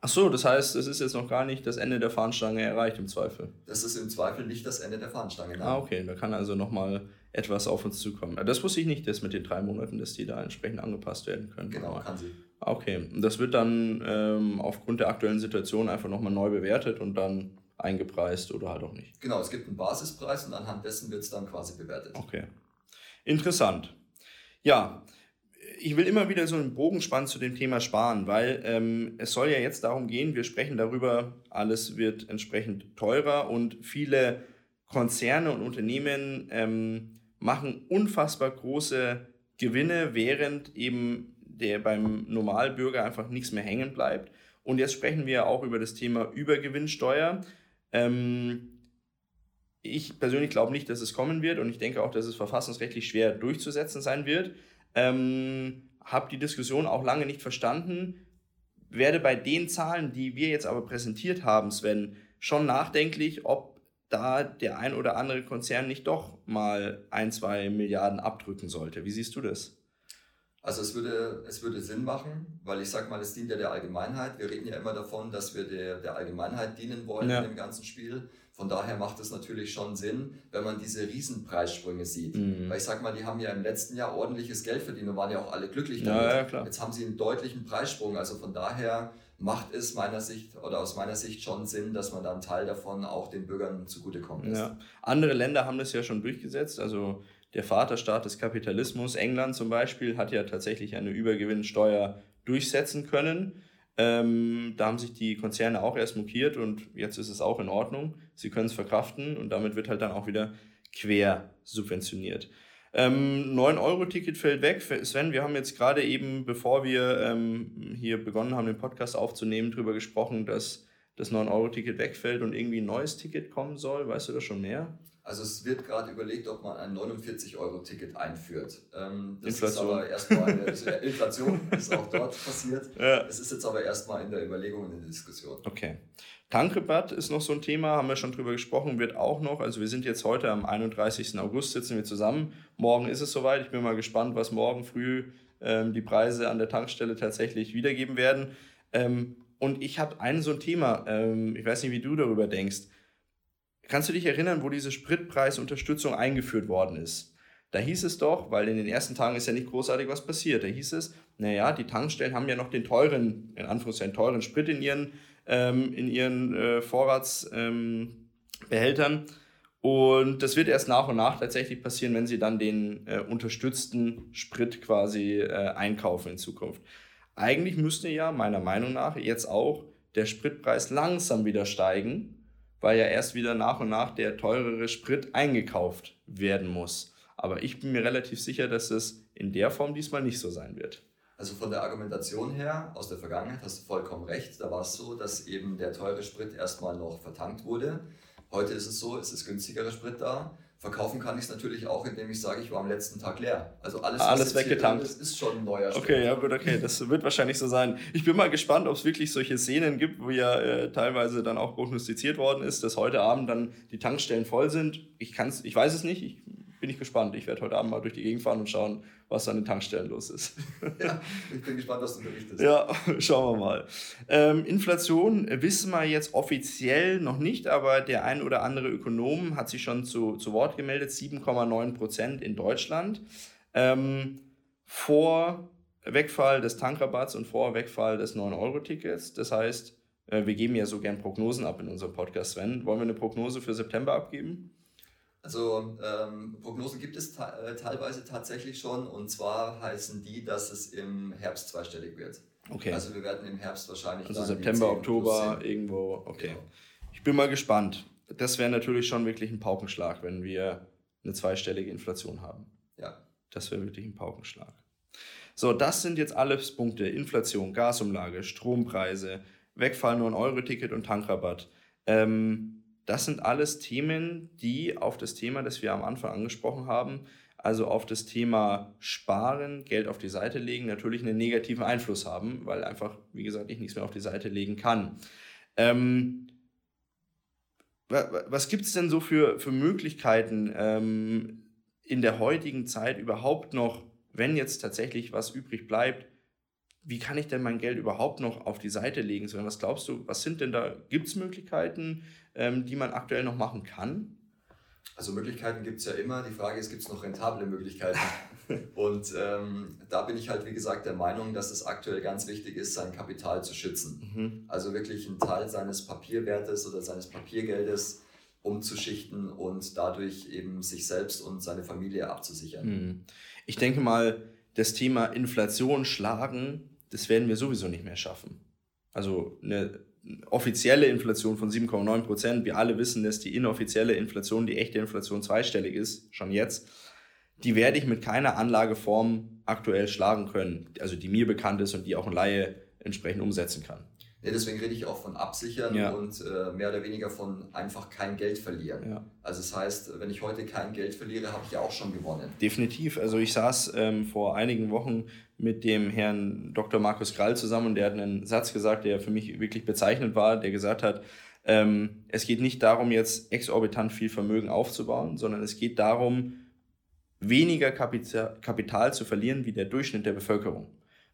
Ach so, das heißt, es ist jetzt noch gar nicht das Ende der Fahnenstange erreicht im Zweifel. Das ist im Zweifel nicht das Ende der Fahnenstange. Nein. Ah, okay, da kann also nochmal etwas auf uns zukommen. Das wusste ich nicht, dass mit den drei Monaten, dass die da entsprechend angepasst werden können. Genau, Aber, kann sie. Okay, und das wird dann ähm, aufgrund der aktuellen Situation einfach nochmal neu bewertet und dann eingepreist oder halt auch nicht. Genau, es gibt einen Basispreis und anhand dessen wird es dann quasi bewertet. Okay. Interessant. Ja, ich will immer wieder so einen Bogen spannen zu dem Thema Sparen, weil ähm, es soll ja jetzt darum gehen, wir sprechen darüber, alles wird entsprechend teurer und viele Konzerne und Unternehmen ähm, machen unfassbar große Gewinne, während eben der beim Normalbürger einfach nichts mehr hängen bleibt. Und jetzt sprechen wir auch über das Thema Übergewinnsteuer. Ähm, ich persönlich glaube nicht, dass es kommen wird und ich denke auch, dass es verfassungsrechtlich schwer durchzusetzen sein wird. Ähm, habe die Diskussion auch lange nicht verstanden. Werde bei den Zahlen, die wir jetzt aber präsentiert haben, Sven, schon nachdenklich, ob da der ein oder andere Konzern nicht doch mal ein, zwei Milliarden abdrücken sollte. Wie siehst du das? Also es würde, es würde Sinn machen, weil ich sage mal, es dient ja der Allgemeinheit. Wir reden ja immer davon, dass wir der, der Allgemeinheit dienen wollen ja. in dem ganzen Spiel. Von daher macht es natürlich schon Sinn, wenn man diese Riesenpreissprünge sieht. Mhm. Weil ich sag mal, die haben ja im letzten Jahr ordentliches Geld verdient und waren ja auch alle glücklich damit. Ja, ja. Jetzt haben sie einen deutlichen Preissprung. Also von daher macht es meiner Sicht oder aus meiner Sicht schon Sinn, dass man dann Teil davon auch den Bürgern zugutekommt. Ja. Andere Länder haben das ja schon durchgesetzt. Also der Vaterstaat des Kapitalismus, England zum Beispiel, hat ja tatsächlich eine Übergewinnsteuer durchsetzen können. Ähm, da haben sich die Konzerne auch erst mokiert und jetzt ist es auch in Ordnung. Sie können es verkraften und damit wird halt dann auch wieder quer subventioniert. Ähm, 9-Euro-Ticket fällt weg. Sven, wir haben jetzt gerade eben, bevor wir ähm, hier begonnen haben, den Podcast aufzunehmen, darüber gesprochen, dass das 9-Euro-Ticket wegfällt und irgendwie ein neues Ticket kommen soll. Weißt du da schon mehr? Also es wird gerade überlegt, ob man ein 49-Euro-Ticket einführt. Ähm, das Inflation. ist aber erstmal eine Inflation, ist auch dort passiert. Ja. Es ist jetzt aber erstmal in der Überlegung und in der Diskussion. Okay. Tankrabatt ist noch so ein Thema, haben wir schon drüber gesprochen, wird auch noch. Also wir sind jetzt heute am 31. August, sitzen wir zusammen. Morgen ist es soweit. Ich bin mal gespannt, was morgen früh ähm, die Preise an der Tankstelle tatsächlich wiedergeben werden. Ähm, und ich habe ein so ein Thema, ähm, ich weiß nicht, wie du darüber denkst. Kannst du dich erinnern, wo diese Spritpreisunterstützung eingeführt worden ist? Da hieß es doch, weil in den ersten Tagen ist ja nicht großartig was passiert, da hieß es, naja, die Tankstellen haben ja noch den teuren, in Anführungszeichen teuren Sprit in ihren, ähm, in ihren äh, Vorratsbehältern. Ähm, und das wird erst nach und nach tatsächlich passieren, wenn sie dann den äh, unterstützten Sprit quasi äh, einkaufen in Zukunft. Eigentlich müsste ja meiner Meinung nach jetzt auch der Spritpreis langsam wieder steigen, weil ja erst wieder nach und nach der teurere Sprit eingekauft werden muss. Aber ich bin mir relativ sicher, dass es in der Form diesmal nicht so sein wird. Also von der Argumentation her, aus der Vergangenheit hast du vollkommen recht. Da war es so, dass eben der teure Sprit erstmal noch vertankt wurde. Heute ist es so, es ist günstigerer Sprit da. Verkaufen kann ich es natürlich auch, indem ich sage, ich war am letzten Tag leer. Also alles, alles weggetankt. Ist, ist schon ein neuer Sprit. Okay, ja gut, okay, das wird wahrscheinlich so sein. Ich bin mal gespannt, ob es wirklich solche Szenen gibt, wo ja äh, teilweise dann auch prognostiziert worden ist, dass heute Abend dann die Tankstellen voll sind. Ich kann's, ich weiß es nicht. Ich bin ich gespannt. Ich werde heute Abend mal durch die Gegend fahren und schauen, was an den Tankstellen los ist. Ja, ich bin gespannt, was du berichtest. Ja, schauen wir mal. Ähm, Inflation wissen wir jetzt offiziell noch nicht, aber der ein oder andere Ökonom hat sich schon zu, zu Wort gemeldet. 7,9 Prozent in Deutschland. Ähm, vor Wegfall des Tankrabatts und vor Wegfall des 9-Euro-Tickets. Das heißt, äh, wir geben ja so gern Prognosen ab in unserem Podcast, Sven. Wollen wir eine Prognose für September abgeben? Also ähm, Prognosen gibt es äh, teilweise tatsächlich schon und zwar heißen die, dass es im Herbst zweistellig wird. Okay. Also wir werden im Herbst wahrscheinlich. Also September, Oktober irgendwo. Okay. Genau. Ich bin mal gespannt. Das wäre natürlich schon wirklich ein Paukenschlag, wenn wir eine zweistellige Inflation haben. Ja. Das wäre wirklich ein Paukenschlag. So, das sind jetzt alles Punkte. Inflation, Gasumlage, Strompreise, Wegfall nur ein Euro-Ticket und Tankrabatt. Ähm, das sind alles Themen, die auf das Thema, das wir am Anfang angesprochen haben, also auf das Thema Sparen, Geld auf die Seite legen, natürlich einen negativen Einfluss haben, weil einfach, wie gesagt, ich nichts mehr auf die Seite legen kann. Ähm, was gibt es denn so für, für Möglichkeiten ähm, in der heutigen Zeit überhaupt noch, wenn jetzt tatsächlich was übrig bleibt, wie kann ich denn mein Geld überhaupt noch auf die Seite legen? Sondern was glaubst du, was sind denn da, gibt es Möglichkeiten, ähm, die man aktuell noch machen kann? Also Möglichkeiten gibt es ja immer. Die Frage ist, gibt es noch rentable Möglichkeiten? Und ähm, da bin ich halt, wie gesagt, der Meinung, dass es aktuell ganz wichtig ist, sein Kapital zu schützen. Mhm. Also wirklich einen Teil seines Papierwertes oder seines Papiergeldes umzuschichten und dadurch eben sich selbst und seine Familie abzusichern. Mhm. Ich denke mal, das Thema Inflation schlagen, das werden wir sowieso nicht mehr schaffen. Also eine offizielle Inflation von 7,9 Prozent. Wir alle wissen, dass die inoffizielle Inflation, die echte Inflation zweistellig ist, schon jetzt. Die werde ich mit keiner Anlageform aktuell schlagen können, also die mir bekannt ist und die auch ein Laie entsprechend umsetzen kann. Deswegen rede ich auch von Absichern ja. und äh, mehr oder weniger von einfach kein Geld verlieren. Ja. Also das heißt, wenn ich heute kein Geld verliere, habe ich ja auch schon gewonnen. Definitiv. Also ich saß ähm, vor einigen Wochen mit dem Herrn Dr. Markus Krall zusammen und der hat einen Satz gesagt, der für mich wirklich bezeichnend war, der gesagt hat, ähm, es geht nicht darum, jetzt exorbitant viel Vermögen aufzubauen, sondern es geht darum, weniger Kapital, Kapital zu verlieren wie der Durchschnitt der Bevölkerung.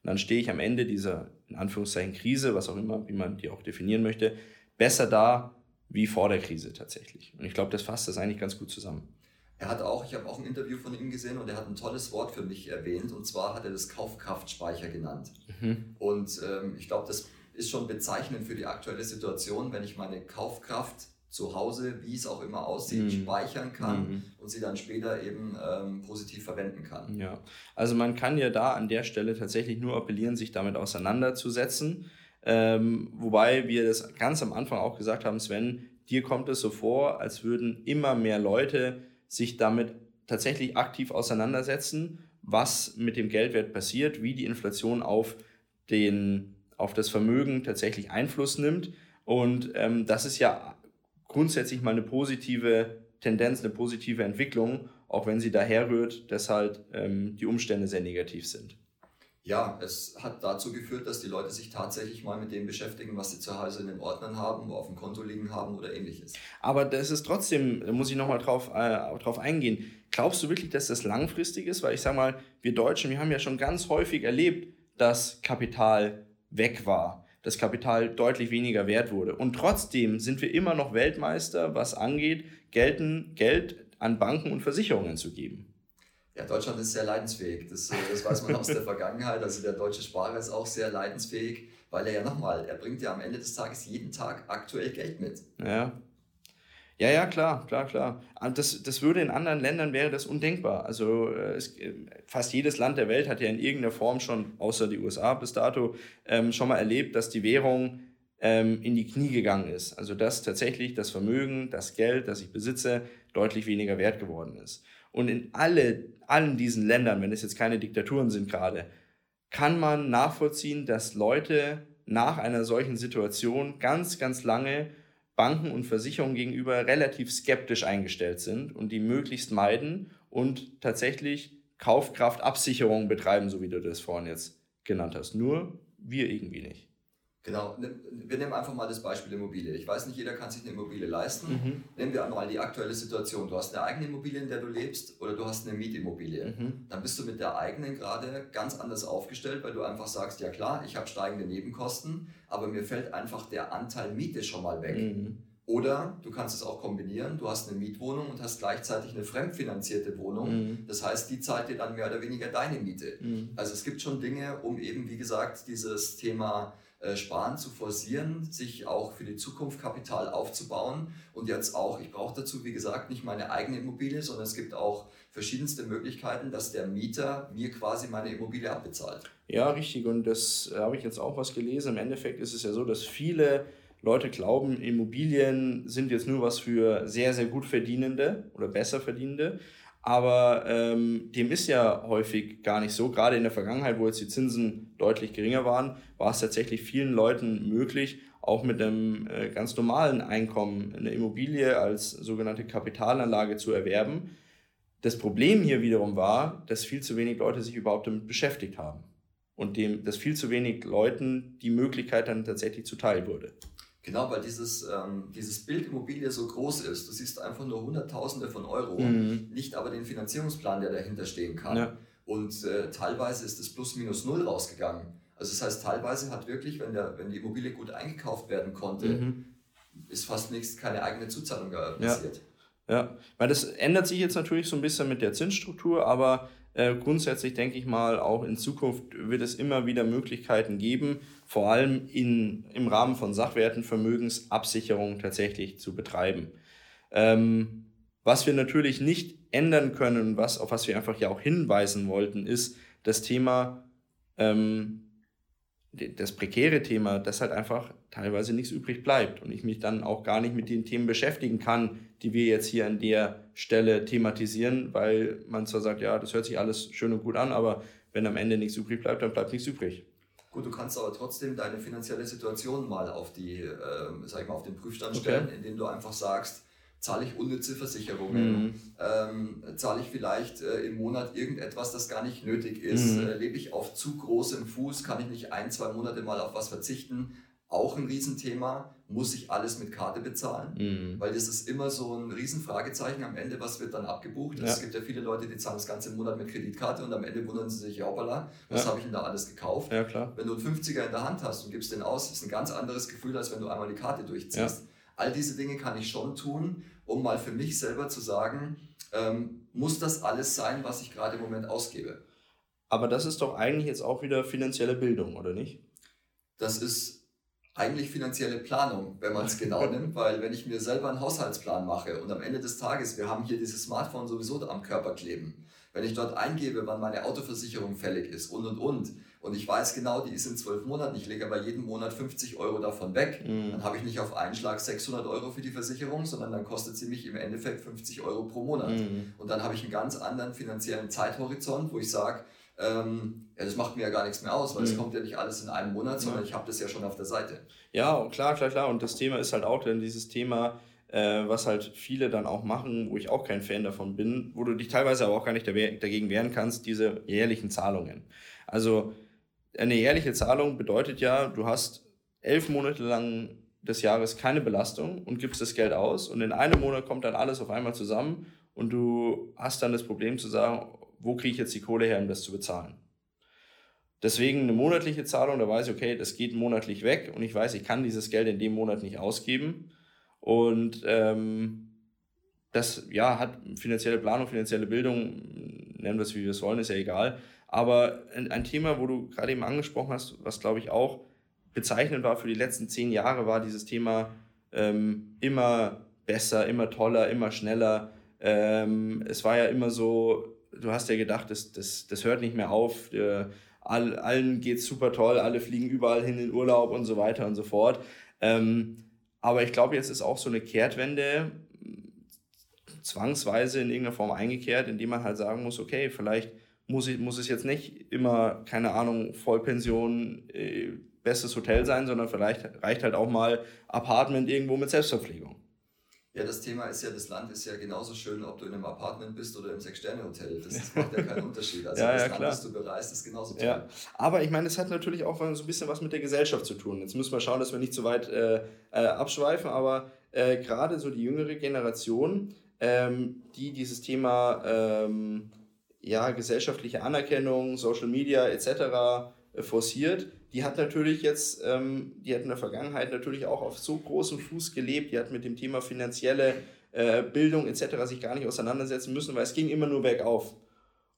Und dann stehe ich am Ende dieser, in Anführungszeichen, Krise, was auch immer, wie man die auch definieren möchte, besser da wie vor der Krise tatsächlich. Und ich glaube, das fasst das eigentlich ganz gut zusammen. Er hat auch, ich habe auch ein Interview von ihm gesehen und er hat ein tolles Wort für mich erwähnt und zwar hat er das Kaufkraftspeicher genannt. Mhm. Und ähm, ich glaube, das ist schon bezeichnend für die aktuelle Situation, wenn ich meine Kaufkraft zu Hause, wie es auch immer aussieht, mhm. speichern kann mhm. und sie dann später eben ähm, positiv verwenden kann. Ja, also man kann ja da an der Stelle tatsächlich nur appellieren, sich damit auseinanderzusetzen. Ähm, wobei wir das ganz am Anfang auch gesagt haben, Sven, dir kommt es so vor, als würden immer mehr Leute sich damit tatsächlich aktiv auseinandersetzen, was mit dem Geldwert passiert, wie die Inflation auf, den, auf das Vermögen tatsächlich Einfluss nimmt. Und ähm, das ist ja grundsätzlich mal eine positive Tendenz, eine positive Entwicklung, auch wenn sie daher rührt, dass halt ähm, die Umstände sehr negativ sind. Ja, es hat dazu geführt, dass die Leute sich tatsächlich mal mit dem beschäftigen, was sie zu Hause in den Ordnern haben, wo auf dem Konto liegen haben oder ähnliches. Aber das ist trotzdem, da muss ich nochmal drauf, äh, drauf eingehen. Glaubst du wirklich, dass das langfristig ist? Weil ich sage mal, wir Deutschen, wir haben ja schon ganz häufig erlebt, dass Kapital weg war das Kapital deutlich weniger wert wurde. Und trotzdem sind wir immer noch Weltmeister, was angeht, gelten, Geld an Banken und Versicherungen zu geben. Ja, Deutschland ist sehr leidensfähig. Das, äh, das weiß man aus der Vergangenheit. Also der deutsche Sparer ist auch sehr leidensfähig, weil er ja nochmal, er bringt ja am Ende des Tages jeden Tag aktuell Geld mit. Ja, ja, ja, klar, klar, klar. Das, das würde in anderen Ländern wäre das undenkbar. Also äh, es, äh, fast jedes Land der Welt hat ja in irgendeiner Form schon, außer die USA bis dato, ähm, schon mal erlebt, dass die Währung ähm, in die Knie gegangen ist. Also dass tatsächlich das Vermögen, das Geld, das ich besitze, deutlich weniger wert geworden ist. Und in alle, allen diesen Ländern, wenn es jetzt keine Diktaturen sind gerade, kann man nachvollziehen, dass Leute nach einer solchen Situation ganz, ganz lange Banken und Versicherungen gegenüber relativ skeptisch eingestellt sind und die möglichst meiden und tatsächlich Kaufkraftabsicherung betreiben, so wie du das vorhin jetzt genannt hast. Nur wir irgendwie nicht. Genau, wir nehmen einfach mal das Beispiel Immobilie. Ich weiß nicht, jeder kann sich eine Immobilie leisten. Mhm. Nehmen wir einmal die aktuelle Situation. Du hast eine eigene Immobilie, in der du lebst, oder du hast eine Mietimmobilie. Mhm. Dann bist du mit der eigenen gerade ganz anders aufgestellt, weil du einfach sagst, ja klar, ich habe steigende Nebenkosten, aber mir fällt einfach der Anteil Miete schon mal weg. Mhm. Oder du kannst es auch kombinieren, du hast eine Mietwohnung und hast gleichzeitig eine fremdfinanzierte Wohnung. Mhm. Das heißt, die zahlt dir dann mehr oder weniger deine Miete. Mhm. Also es gibt schon Dinge, um eben, wie gesagt, dieses Thema Sparen zu forcieren, sich auch für die Zukunft Kapital aufzubauen und jetzt auch, ich brauche dazu, wie gesagt, nicht meine eigene Immobilie, sondern es gibt auch verschiedenste Möglichkeiten, dass der Mieter mir quasi meine Immobilie abbezahlt. Ja, richtig. Und das habe ich jetzt auch was gelesen. Im Endeffekt ist es ja so, dass viele Leute glauben, Immobilien sind jetzt nur was für sehr, sehr gut verdienende oder besser verdienende. Aber ähm, dem ist ja häufig gar nicht so. Gerade in der Vergangenheit, wo jetzt die Zinsen deutlich geringer waren, war es tatsächlich vielen Leuten möglich, auch mit einem äh, ganz normalen Einkommen eine Immobilie als sogenannte Kapitalanlage zu erwerben. Das Problem hier wiederum war, dass viel zu wenig Leute sich überhaupt damit beschäftigt haben und dem, dass viel zu wenig Leuten die Möglichkeit dann tatsächlich zuteil wurde. Genau, weil dieses, ähm, dieses Bild Immobilie so groß ist. Du siehst einfach nur Hunderttausende von Euro, mhm. nicht aber den Finanzierungsplan, der dahinter stehen kann. Ja. Und äh, teilweise ist es plus minus null rausgegangen. Also das heißt, teilweise hat wirklich, wenn, der, wenn die Immobilie gut eingekauft werden konnte, mhm. ist fast nichts, keine eigene Zuzahlung passiert. Ja. ja, weil das ändert sich jetzt natürlich so ein bisschen mit der Zinsstruktur, aber äh, grundsätzlich denke ich mal, auch in Zukunft wird es immer wieder Möglichkeiten geben, vor allem in, im Rahmen von Sachwertenvermögensabsicherung tatsächlich zu betreiben. Ähm, was wir natürlich nicht ändern können, was, auf was wir einfach ja auch hinweisen wollten, ist das Thema, ähm, das prekäre Thema, dass halt einfach teilweise nichts übrig bleibt und ich mich dann auch gar nicht mit den Themen beschäftigen kann, die wir jetzt hier an der Stelle thematisieren, weil man zwar sagt, ja, das hört sich alles schön und gut an, aber wenn am Ende nichts übrig bleibt, dann bleibt nichts übrig. Gut, du kannst aber trotzdem deine finanzielle Situation mal auf die, äh, sag ich mal, auf den Prüfstand stellen, okay. indem du einfach sagst, zahle ich unnütze Versicherungen, mhm. ähm, zahle ich vielleicht äh, im Monat irgendetwas, das gar nicht nötig ist, mhm. äh, lebe ich auf zu großem Fuß, kann ich nicht ein, zwei Monate mal auf was verzichten. Auch ein Riesenthema, muss ich alles mit Karte bezahlen? Mhm. Weil das ist immer so ein Riesenfragezeichen am Ende, was wird dann abgebucht? Ja. Es gibt ja viele Leute, die zahlen das ganze Monat mit Kreditkarte und am Ende wundern sie sich, ja, hoppala, was ja. habe ich denn da alles gekauft? Ja, klar. Wenn du einen 50er in der Hand hast und gibst den aus, ist ein ganz anderes Gefühl, als wenn du einmal die Karte durchziehst. All diese Dinge kann ich schon tun, um mal für mich selber zu sagen, ähm, muss das alles sein, was ich gerade im Moment ausgebe? Aber das ist doch eigentlich jetzt auch wieder finanzielle Bildung, oder nicht? Das ist eigentlich finanzielle Planung, wenn man es genau nimmt, weil wenn ich mir selber einen Haushaltsplan mache und am Ende des Tages, wir haben hier dieses Smartphone sowieso am Körper kleben, wenn ich dort eingebe, wann meine Autoversicherung fällig ist und und und, und ich weiß genau, die ist in zwölf Monaten, ich lege aber jeden Monat 50 Euro davon weg, mhm. dann habe ich nicht auf einen Schlag 600 Euro für die Versicherung, sondern dann kostet sie mich im Endeffekt 50 Euro pro Monat. Mhm. Und dann habe ich einen ganz anderen finanziellen Zeithorizont, wo ich sage, ähm, ja, das macht mir ja gar nichts mehr aus, weil es mhm. kommt ja nicht alles in einem Monat, sondern ja. ich habe das ja schon auf der Seite. Ja, klar, klar, klar. Und das Thema ist halt auch dann dieses Thema, äh, was halt viele dann auch machen, wo ich auch kein Fan davon bin, wo du dich teilweise aber auch gar nicht dagegen wehren kannst, diese jährlichen Zahlungen. Also eine jährliche Zahlung bedeutet ja, du hast elf Monate lang des Jahres keine Belastung und gibst das Geld aus und in einem Monat kommt dann alles auf einmal zusammen und du hast dann das Problem zu sagen, wo kriege ich jetzt die Kohle her, um das zu bezahlen. Deswegen eine monatliche Zahlung, da weiß ich, okay, das geht monatlich weg und ich weiß, ich kann dieses Geld in dem Monat nicht ausgeben. Und ähm, das ja, hat finanzielle Planung, finanzielle Bildung, nennen wir es wie wir es wollen, ist ja egal. Aber ein, Thema, wo du gerade eben angesprochen hast, was glaube ich auch bezeichnend war für die letzten zehn Jahre, war dieses Thema ähm, immer besser, immer toller, immer schneller. Ähm, es war ja immer so, du hast ja gedacht, das, das, das hört nicht mehr auf. Äh, all, allen es super toll, alle fliegen überall hin in Urlaub und so weiter und so fort. Ähm, aber ich glaube, jetzt ist auch so eine Kehrtwende zwangsweise in irgendeiner Form eingekehrt, indem man halt sagen muss, okay, vielleicht muss, ich, muss es jetzt nicht immer, keine Ahnung, Vollpension, äh, bestes Hotel sein, sondern vielleicht reicht halt auch mal Apartment irgendwo mit Selbstverpflegung. Ja, das Thema ist ja, das Land ist ja genauso schön, ob du in einem Apartment bist oder im Sechs-Sterne-Hotel. Das, das, macht ja keinen Unterschied. Also ja, das ja, Land, klar. das du bereist, ist genauso toll. Ja. Aber ich meine, es hat natürlich auch so ein bisschen was mit der Gesellschaft zu tun. Jetzt müssen wir schauen, dass wir nicht zu weit äh, äh, abschweifen, aber äh, gerade so die jüngere Generation, ähm, die dieses Thema ähm, ja, gesellschaftliche Anerkennung, Social Media etc. Äh, forciert, die hat natürlich jetzt, ähm, die hat in der Vergangenheit natürlich auch auf so großem Fuß gelebt, die hat mit dem Thema finanzielle äh, Bildung etc. sich gar nicht auseinandersetzen müssen, weil es ging immer nur bergauf.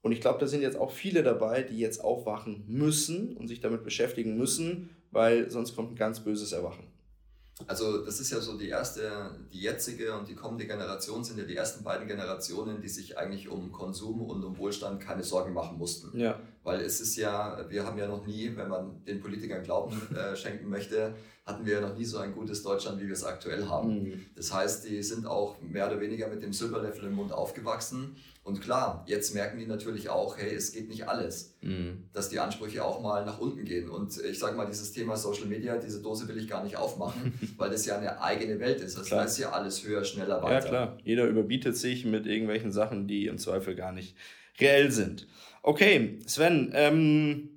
Und ich glaube, da sind jetzt auch viele dabei, die jetzt aufwachen müssen und sich damit beschäftigen müssen, weil sonst kommt ein ganz böses Erwachen. Also das ist ja so die erste, die jetzige und die kommende Generation sind ja die ersten beiden Generationen, die sich eigentlich um Konsum und um Wohlstand keine Sorgen machen mussten. Ja. Weil es ist ja, wir haben ja noch nie, wenn man den Politikern Glauben äh, schenken möchte, hatten wir ja noch nie so ein gutes Deutschland, wie wir es aktuell haben. Mhm. Das heißt, die sind auch mehr oder weniger mit dem Silberlöffel im Mund aufgewachsen. Und klar, jetzt merken die natürlich auch, hey, es geht nicht alles, mhm. dass die Ansprüche auch mal nach unten gehen. Und ich sage mal, dieses Thema Social Media, diese Dose will ich gar nicht aufmachen, weil das ja eine eigene Welt ist. Das heißt ja alles höher, schneller, weiter. Ja, klar. Jeder überbietet sich mit irgendwelchen Sachen, die im Zweifel gar nicht reell sind. Okay, Sven, ähm,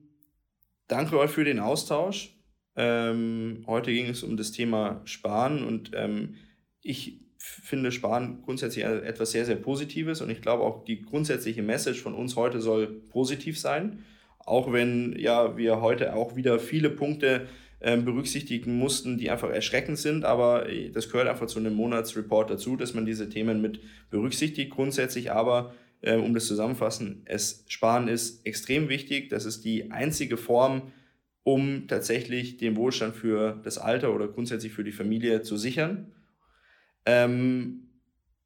danke euch für den Austausch. Ähm, heute ging es um das Thema Sparen und ähm, ich finde Sparen grundsätzlich etwas sehr, sehr Positives und ich glaube auch die grundsätzliche Message von uns heute soll positiv sein. auch wenn ja wir heute auch wieder viele Punkte ähm, berücksichtigen mussten, die einfach erschreckend sind, aber äh, das gehört einfach zu einem Monatsreport dazu, dass man diese Themen mit berücksichtigt grundsätzlich, aber äh, um das zusammenfassen, es Sparen ist extrem wichtig, das ist die einzige Form, um tatsächlich den Wohlstand für das Alter oder grundsätzlich für die Familie zu sichern. Ähm,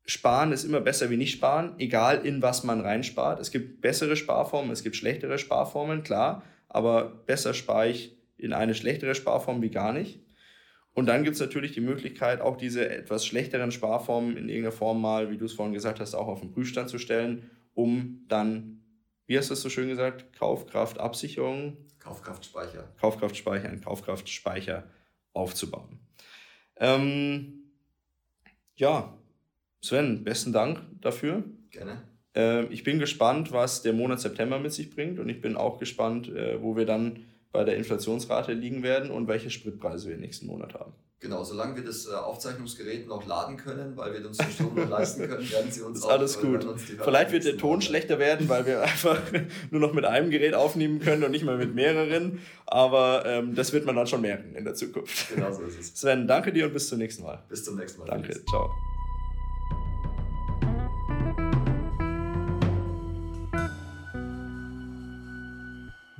sparen ist immer besser wie nicht sparen, egal in was man reinspart. Es gibt bessere Sparformen, es gibt schlechtere Sparformen, klar, aber besser spare ich in eine schlechtere Sparform wie gar nicht. Und dann gibt es natürlich die Möglichkeit, auch diese etwas schlechteren Sparformen in irgendeiner Form mal, wie du es vorhin gesagt hast, auch auf den Prüfstand zu stellen, um dann, wie hast du es so schön gesagt, Kaufkraftabsicherung? Kaufkraftspeicher. Kaufkraftspeicher, einen Kaufkraftspeicher aufzubauen. Ähm, ja, Sven, besten Dank dafür. Gerne. Äh, ich bin gespannt, was der Monat September mit sich bringt und ich bin auch gespannt, äh, wo wir dann bei der Inflationsrate liegen werden und welche Spritpreise wir nächsten Monat haben. Genau, solange wir das äh, Aufzeichnungsgerät noch laden können, weil wir uns den Strom noch leisten können, werden sie uns ist auch, alles gut. Vielleicht wird der Ton schlechter werden, weil wir einfach nur noch mit einem Gerät aufnehmen können und nicht mehr mit mehreren. Aber ähm, das wird man dann schon merken in der Zukunft. Genau so ist es. Sven, danke dir und bis zum nächsten Mal. Bis zum nächsten Mal. Danke, ciao.